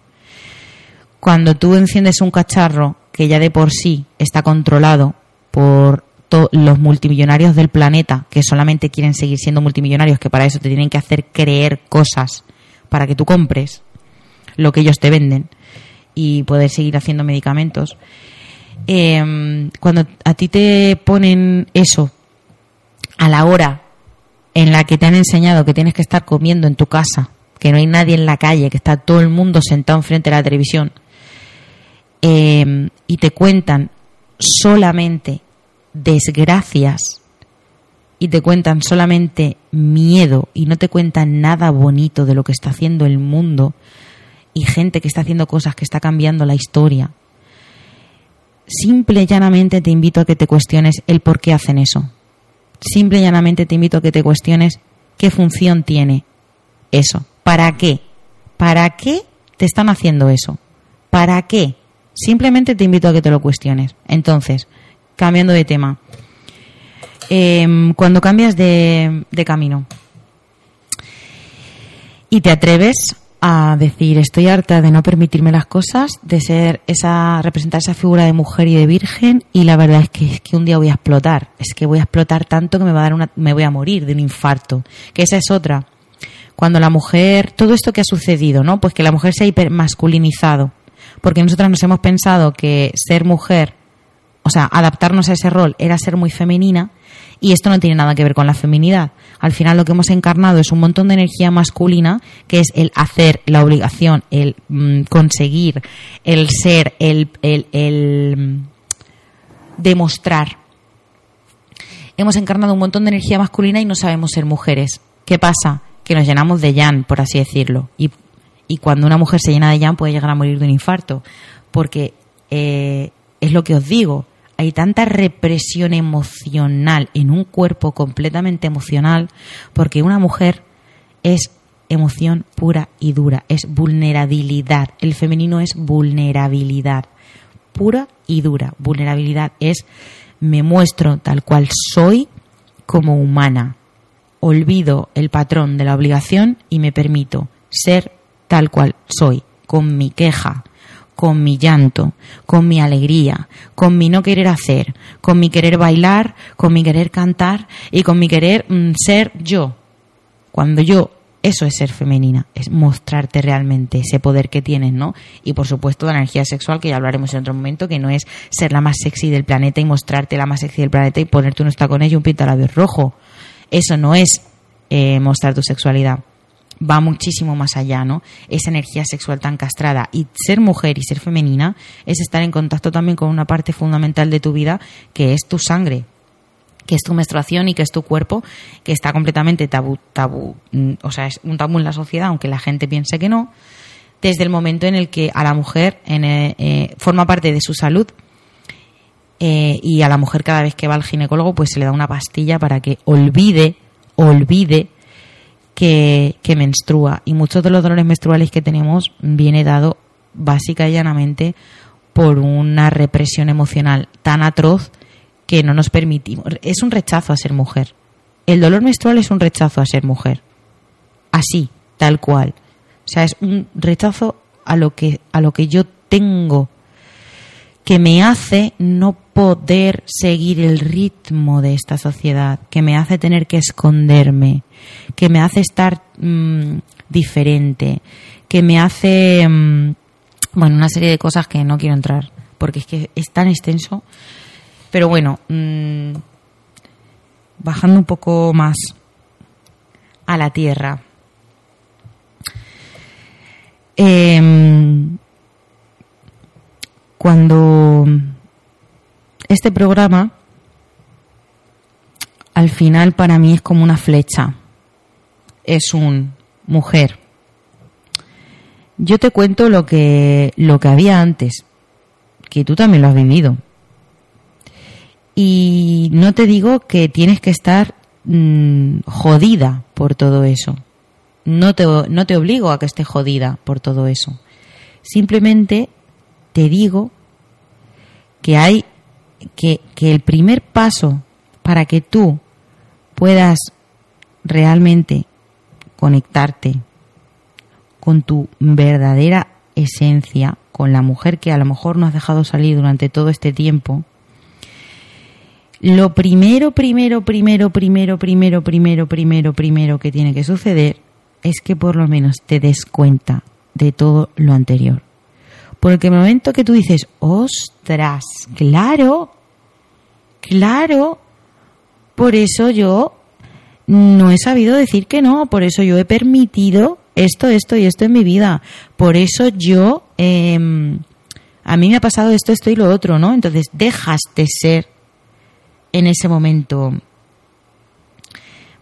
Cuando tú enciendes un cacharro que ya de por sí está controlado por los multimillonarios del planeta que solamente quieren seguir siendo multimillonarios, que para eso te tienen que hacer creer cosas para que tú compres lo que ellos te venden y poder seguir haciendo medicamentos. Em, cuando a ti te ponen eso a la hora en la que te han enseñado que tienes que estar comiendo en tu casa, que no hay nadie en la calle, que está todo el mundo sentado enfrente de la televisión, em, y te cuentan solamente desgracias y te cuentan solamente miedo y no te cuentan nada bonito de lo que está haciendo el mundo y gente que está haciendo cosas que está cambiando la historia, simple y llanamente te invito a que te cuestiones el por qué hacen eso. Simple y llanamente te invito a que te cuestiones qué función tiene eso. ¿Para qué? ¿Para qué te están haciendo eso? ¿Para qué? Simplemente te invito a que te lo cuestiones. Entonces, cambiando de tema. Em, cuando cambias de, camino y te atreves a decir estoy harta de no permitirme las cosas, de ser esa, representar esa figura de mujer y de virgen, y la verdad es que, es que un día voy a explotar, es que voy a explotar tanto que me va a dar una, me voy a morir de un infarto, que esa es otra. Cuando la mujer, todo esto que ha sucedido, ¿no? Pues que la mujer se ha hipermasculinizado, porque nosotras nos hemos pensado que ser mujer, o sea, adaptarnos a ese rol era ser muy femenina y esto no tiene nada que ver con la feminidad. Al final lo que hemos encarnado es un montón de energía masculina, que es el hacer, la obligación, el mm, conseguir, el ser, el, el, mm, demostrar. Hemos encarnado un montón de energía masculina y no sabemos ser mujeres. ¿Qué pasa? Que nos llenamos de yan, por así decirlo. Y cuando una mujer se llena de llanto puede llegar a morir de un infarto. Porque eh, es lo que os digo, hay tanta represión emocional en un cuerpo completamente emocional, porque una mujer es emoción pura y dura, es vulnerabilidad. El femenino es vulnerabilidad, pura y dura. Vulnerabilidad es me muestro tal cual soy como humana. Olvido el patrón de la obligación y me permito ser tal cual soy, con mi queja, con mi llanto, con mi alegría, con mi no querer hacer, con mi querer bailar, con mi querer cantar y con mi querer mm, ser yo. Cuando yo eso es ser femenina, es mostrarte realmente ese poder que tienes, ¿no? Y por supuesto la energía sexual, que ya hablaremos en otro momento, que no es ser la más sexy del planeta y mostrarte la más sexy del planeta y ponerte unos tacones y un pintalabios rojo. Eso no es eh, mostrar tu sexualidad. Va muchísimo más allá, ¿no? Esa energía sexual tan castrada. Y ser mujer y ser femenina es estar en contacto también con una parte fundamental de tu vida, que es tu sangre, que es tu menstruación y que es tu cuerpo, que está completamente tabú, tabú, mm, o sea, es un tabú en la sociedad, aunque la gente piense que no, desde el momento en el que a la mujer en, eh, eh, forma parte de su salud eh, y a la mujer cada vez que va al ginecólogo pues se le da una pastilla para que olvide, olvide que, que menstrua. Y muchos de los dolores menstruales que tenemos viene dado básica y llanamente por una represión emocional tan atroz que no nos permitimos. Es un rechazo a ser mujer. El dolor menstrual es un rechazo a ser mujer. Así, tal cual. O sea, es un rechazo a lo que, a lo que yo tengo que me hace no poder seguir el ritmo de esta sociedad, que me hace tener que esconderme, que me hace estar mm, diferente, que me hace, mm, bueno, una serie de cosas que no quiero entrar, porque es que es tan extenso pero bueno, mm, bajando un poco más a la tierra. Em, cuando este programa al final para mí es como una flecha. Es un mujer. Yo te cuento lo que lo que había antes, que tú también lo has vivido. Y no te digo que tienes que estar mm, jodida por todo eso. No te, no te obligo a que estés jodida por todo eso. Simplemente te digo que hay que, que el primer paso para que tú puedas realmente conectarte con tu verdadera esencia, con la mujer que a lo mejor no has dejado salir durante todo este tiempo, lo primero, primero, primero, primero, primero, primero, primero, primero que tiene que suceder es que por lo menos te des cuenta de todo lo anterior. Porque el momento que tú dices, ostras, claro, claro, por eso yo no he sabido decir que no, por eso yo he permitido esto, esto y esto en mi vida, por eso yo, em, a mí me ha pasado esto, esto y lo otro, ¿no? Entonces dejas de ser en ese momento.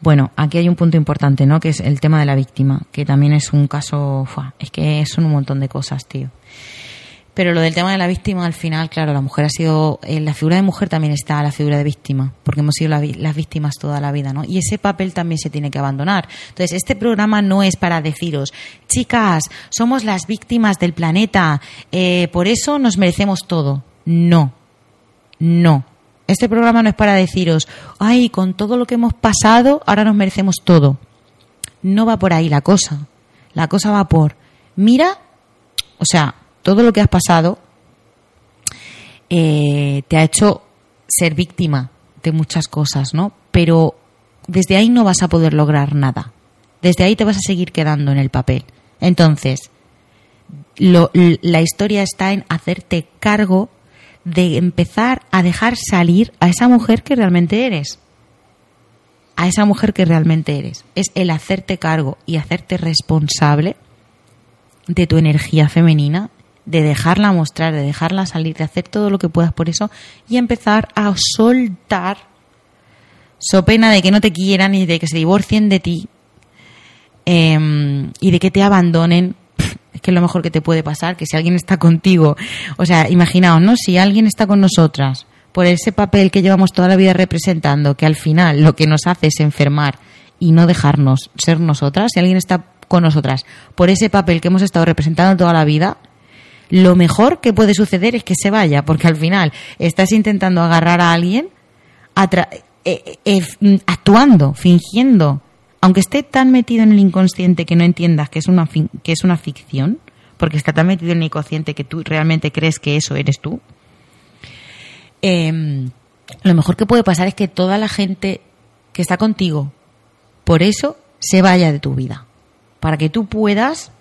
Bueno, aquí hay un punto importante, ¿no? Que es el tema de la víctima, que también es un caso, es que son un montón de cosas, tío. Pero lo del tema de la víctima, al final, claro, la mujer ha sido, en la figura de mujer también está la figura de víctima, porque hemos sido las víctimas toda la vida, ¿no? Y ese papel también se tiene que abandonar. Entonces, este programa no es para deciros, chicas, somos las víctimas del planeta, eh, por eso nos merecemos todo. No, no. Este programa no es para deciros, ay, con todo lo que hemos pasado, ahora nos merecemos todo. No va por ahí la cosa. La cosa va por, mira, o sea, todo lo que has pasado eh, te ha hecho ser víctima de muchas cosas, ¿no? Pero desde ahí no vas a poder lograr nada. Desde ahí te vas a seguir quedando en el papel. Entonces, la historia está en hacerte cargo de empezar a dejar salir a esa mujer que realmente eres. A esa mujer que realmente eres. Es el hacerte cargo y hacerte responsable de tu energía femenina, de dejarla mostrar, de dejarla salir, de hacer todo lo que puedas por eso y empezar a soltar, so pena de que no te quieran y de que se divorcien de ti em, y de que te abandonen es que es lo mejor que te puede pasar, que si alguien está contigo, o sea, imaginaos, ¿no? Si alguien está con nosotras por ese papel que llevamos toda la vida representando, que al final lo que nos hace es enfermar y no dejarnos ser nosotras, si alguien está con nosotras por ese papel que hemos estado representando toda la vida, lo mejor que puede suceder es que se vaya, porque al final estás intentando agarrar a alguien eh, eh, eh, actuando, fingiendo aunque esté tan metido en el inconsciente que no entiendas que es una, que es una ficción, porque está tan metido en el inconsciente que tú realmente crees que eso eres tú, em, lo mejor que puede pasar es que toda la gente que está contigo, por eso se vaya de tu vida. Para que tú puedas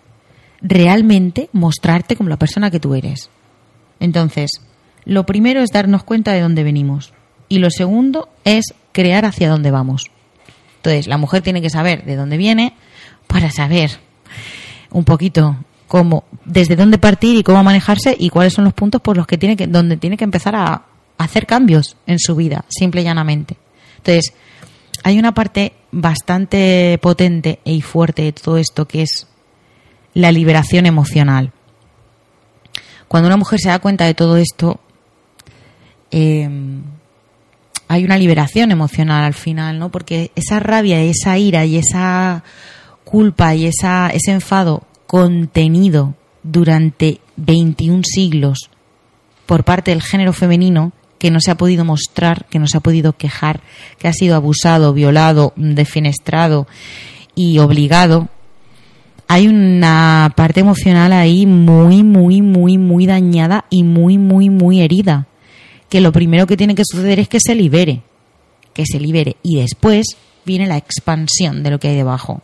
realmente mostrarte como la persona que tú eres. Entonces, lo primero es darnos cuenta de dónde venimos. Y lo segundo es crear hacia dónde vamos. Entonces, la mujer tiene que saber de dónde viene para saber un poquito cómo, desde dónde partir y cómo manejarse y cuáles son los puntos por los que tiene que, donde tiene que empezar a hacer cambios en su vida, simple y llanamente. Entonces, hay una parte bastante potente y fuerte de todo esto que es la liberación emocional. Cuando una mujer se da cuenta de todo esto, eh, hay una liberación emocional al final, ¿no? Porque esa rabia, esa ira y esa culpa y esa, ese enfado contenido durante 21 siglos por parte del género femenino que no se ha podido mostrar, que no se ha podido quejar, que ha sido abusado, violado, defenestrado y obligado, hay una parte emocional ahí muy, muy, muy, muy dañada y muy, muy, muy herida que lo primero que tiene que suceder es que se libere, que se libere y después viene la expansión de lo que hay debajo.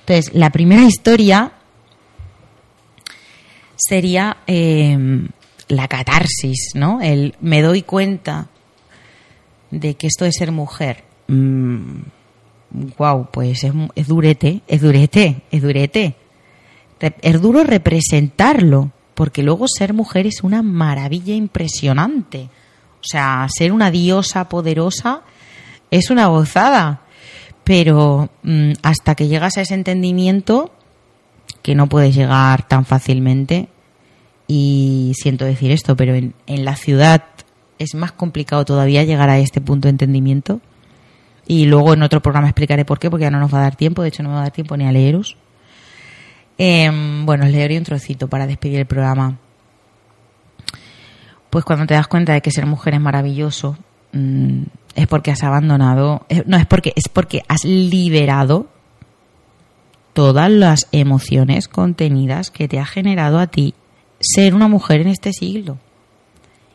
Entonces, la primera historia sería em, la catarsis, ¿no? El me doy cuenta de que esto de ser mujer, wow, pues es, es durete, es durete, es durete. Es duro representarlo, porque luego ser mujer es una maravilla impresionante. O sea, ser una diosa poderosa es una gozada. Pero mm, hasta que llegas a ese entendimiento, que no puedes llegar tan fácilmente, y siento decir esto, pero en, en la ciudad es más complicado todavía llegar a este punto de entendimiento. Y luego en otro programa explicaré por qué, porque ya no nos va a dar tiempo, de hecho no me va a dar tiempo ni a leeros. Eh, bueno, os leeré un trocito para despedir el programa pues cuando te das cuenta de que ser mujer es maravilloso, mm, es porque has abandonado, no es porque, es porque has liberado todas las emociones contenidas que te ha generado a ti ser una mujer en este siglo.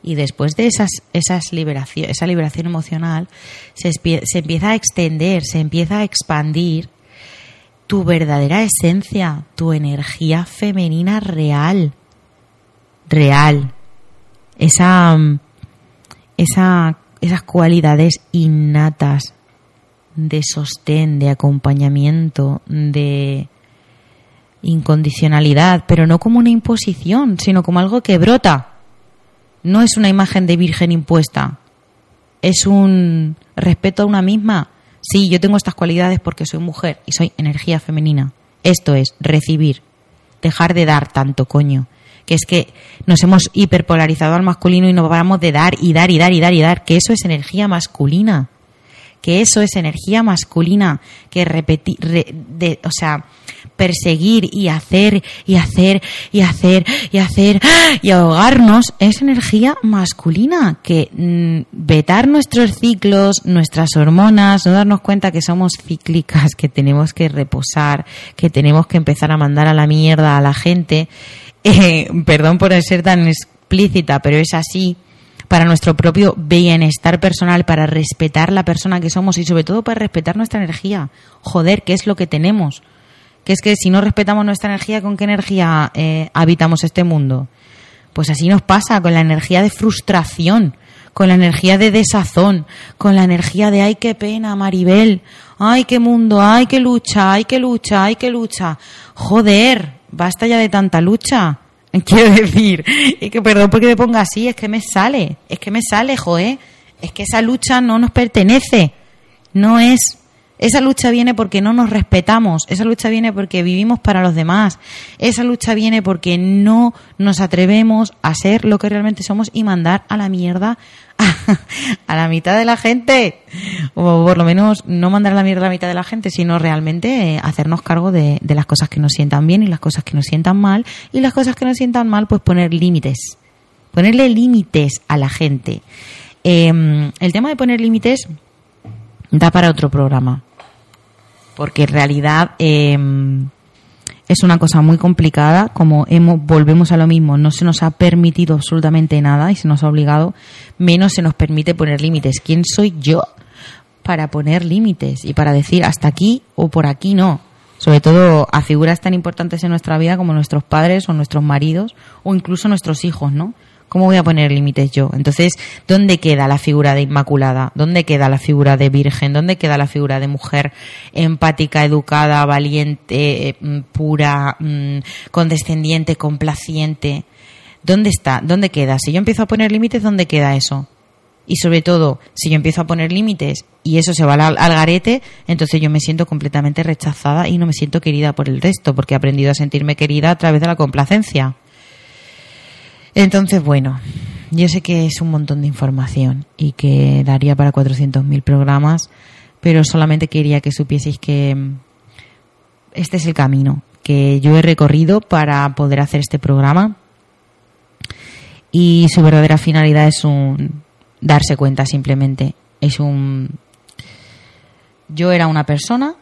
Y después de esas, esas liberación, esa liberación emocional, se, se empieza a extender, se empieza a expandir tu verdadera esencia, tu energía femenina real. Real esa, esa, esas cualidades innatas de sostén, de acompañamiento, de incondicionalidad, pero no como una imposición, sino como algo que brota. No es una imagen de virgen impuesta, es un respeto a una misma. Sí, yo tengo estas cualidades porque soy mujer y soy energía femenina. Esto es recibir, dejar de dar tanto coño que es que nos hemos hiperpolarizado al masculino y nos vamos de dar y dar y dar y dar y dar, que eso es energía masculina, que eso es energía masculina, que repetir, de, o sea, perseguir y hacer y hacer y hacer y hacer y ahogarnos es energía masculina, que mm, vetar nuestros ciclos, nuestras hormonas, no darnos cuenta que somos cíclicas, que tenemos que reposar, que tenemos que empezar a mandar a la mierda a la gente, eh, perdón por ser tan explícita, pero es así, para nuestro propio bienestar personal, para respetar la persona que somos y sobre todo para respetar nuestra energía. Joder, ¿qué es lo que tenemos? Que es que si no respetamos nuestra energía, ¿con qué energía eh, habitamos este mundo? Pues así nos pasa con la energía de frustración, con la energía de desazón, con la energía de ay qué pena, Maribel, ay qué mundo, ay qué lucha, ay qué lucha, ay qué lucha. Joder, basta ya de tanta lucha. Quiero decir, y que perdón porque me ponga así, es que me sale, es que me sale, joe, es que esa lucha no nos pertenece, no es esa lucha viene porque no nos respetamos, esa lucha viene porque vivimos para los demás, esa lucha viene porque no nos atrevemos a ser lo que realmente somos y mandar a la mierda a, la mitad de la gente, o por lo menos no mandar a la mierda a la mitad de la gente, sino realmente eh, hacernos cargo de, las cosas que nos sientan bien y las cosas que nos sientan mal, y las cosas que nos sientan mal, pues poner límites, ponerle límites a la gente. Em, el tema de poner límites da para otro programa. Porque en realidad em, es una cosa muy complicada, como hemos, volvemos a lo mismo, no se nos ha permitido absolutamente nada y se nos ha obligado, menos se nos permite poner límites. ¿Quién soy yo para poner límites y para decir hasta aquí o por aquí no. Sobre todo a figuras tan importantes en nuestra vida como nuestros padres o nuestros maridos o incluso nuestros hijos, ¿no? ¿Cómo voy a poner límites yo? Entonces, ¿dónde queda la figura de Inmaculada? ¿Dónde queda la figura de Virgen? ¿Dónde queda la figura de mujer empática, educada, valiente, mm, pura, mm, condescendiente, complaciente? ¿Dónde está? ¿Dónde queda? Si yo empiezo a poner límites, ¿dónde queda eso? Y sobre todo, si yo empiezo a poner límites y eso se va al, al, garete, entonces yo me siento completamente rechazada y no me siento querida por el resto, porque he aprendido a sentirme querida a través de la complacencia. Entonces, bueno, yo sé que es un montón de información y que daría para 400.000 programas, pero solamente quería que supieseis que mm, este es el camino que yo he recorrido para poder hacer este programa y su verdadera finalidad es un darse cuenta simplemente. Es un... Yo era una persona,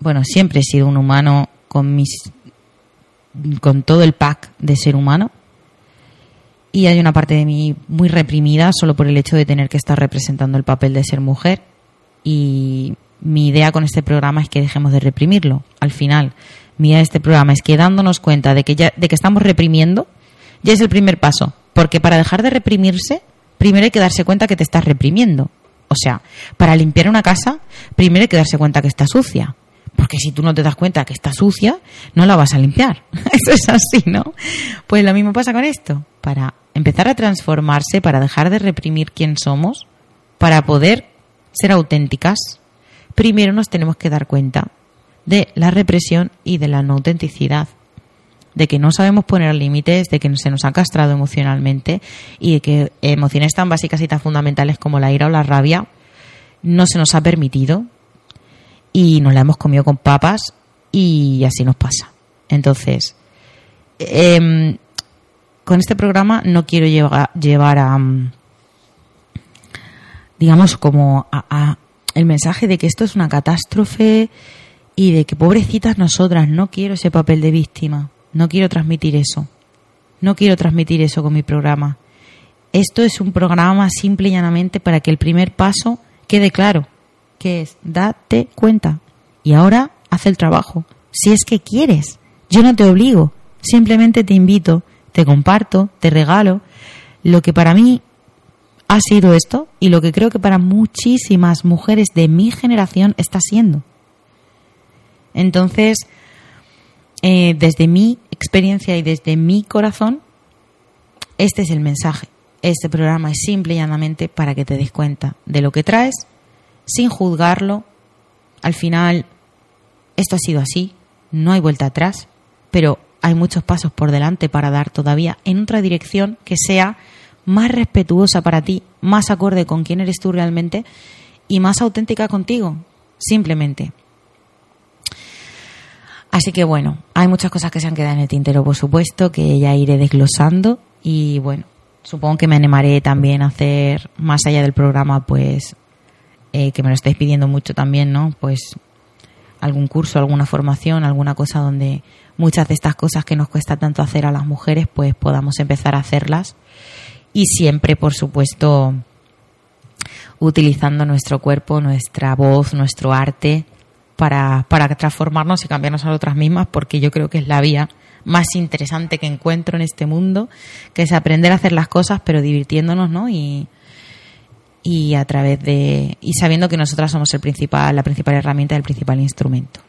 bueno, siempre he sido un humano con mis con todo el pack de ser humano, y hay una parte de mí muy reprimida solo por el hecho de tener que estar representando el papel de ser mujer y mi idea con este programa es que dejemos de reprimirlo. Al final, mi idea de este programa es que dándonos cuenta de que ya de que estamos reprimiendo ya es el primer paso, porque para dejar de reprimirse, primero hay que darse cuenta que te estás reprimiendo. O sea, para limpiar una casa, primero hay que darse cuenta que está sucia. Porque si tú no te das cuenta que está sucia, no la vas a limpiar. Eso es así, ¿no? Pues lo mismo pasa con esto. Para empezar a transformarse, para dejar de reprimir quién somos, para poder ser auténticas, primero nos tenemos que dar cuenta de la represión y de la no autenticidad, de que no sabemos poner límites, de que se nos ha castrado emocionalmente y de que emociones tan básicas y tan fundamentales como la ira o la rabia no se nos ha permitido y nos la hemos comido con papas y así nos pasa. Entonces, eh, con este programa no quiero llevar, llevar a, mm, digamos, como a, el mensaje de que esto es una catástrofe y de que pobrecitas nosotras, no quiero ese papel de víctima, no quiero transmitir eso, no quiero transmitir eso con mi programa. Esto es un programa simple y llanamente para que el primer paso quede claro, que es date cuenta y ahora haz el trabajo, si es que quieres. Yo no te obligo, simplemente te invito te comparto, te regalo lo que para mí ha sido esto y lo que creo que para muchísimas mujeres de mi generación está siendo. Entonces, eh, desde mi experiencia y desde mi corazón, este es el mensaje. Este programa es simple y llanamente para que te des cuenta de lo que traes, sin juzgarlo. Al final, esto ha sido así, no hay vuelta atrás, pero hay muchos pasos por delante para dar todavía en otra dirección que sea más respetuosa para ti, más acorde con quién eres tú realmente y más auténtica contigo, simplemente. Así que bueno, hay muchas cosas que se han quedado en el tintero, por supuesto, que ya iré desglosando y bueno, supongo que me animaré también a hacer más allá del programa, pues eh, que me lo estáis pidiendo mucho también, ¿no? Pues algún curso, alguna formación, alguna cosa donde muchas de estas cosas que nos cuesta tanto hacer a las mujeres, pues podamos empezar a hacerlas. Y siempre, por supuesto, utilizando nuestro cuerpo, nuestra voz, nuestro arte para, para transformarnos y cambiarnos a nosotras mismas, porque yo creo que es la vía más interesante que encuentro en este mundo, que es aprender a hacer las cosas, pero divirtiéndonos, ¿no? Y, y a través de y sabiendo que nosotras somos el principal la principal herramienta el principal instrumento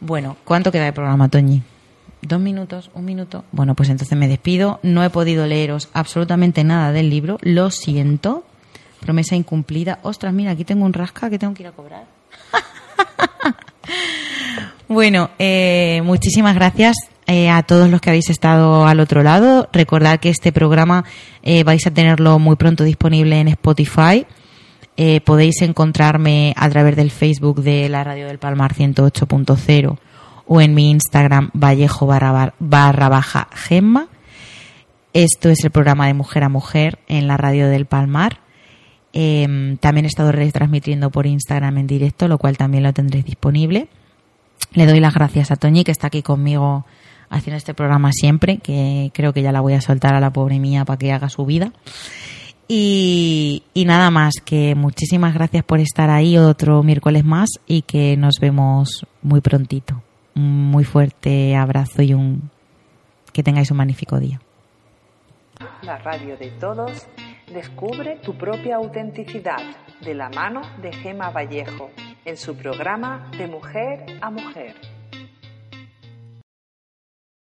bueno cuánto queda de programa Toñi dos minutos un minuto. Bueno pues entonces me despido. No he podido leeros absolutamente nada del libro. Lo siento. Promesa incumplida. Ostras mira aquí tengo un rasca que tengo que ir a cobrar. Bueno eh, muchísimas gracias eh, a todos los que habéis estado al otro lado. Recordad que este programa eh, vais a tenerlo muy pronto disponible en Spotify. Eh, podéis encontrarme a través del Facebook de la Radio del Palmar 108.0 o en mi Instagram Vallejo barra, baja Gemma. Esto es el programa de Mujer a Mujer en la Radio del Palmar. Em, también he estado retransmitiendo por Instagram en directo, lo cual también lo tendréis disponible. Le doy las gracias a Toñi, que está aquí conmigo haciendo este programa siempre, que creo que ya la voy a soltar a la pobre mía para que haga su vida. Y, nada más, que muchísimas gracias por estar ahí otro miércoles más y que nos vemos muy prontito. Un muy fuerte abrazo y un que tengáis un magnífico día. La radio de todos descubre tu propia autenticidad de la mano de Gema Vallejo en su programa De Mujer a Mujer.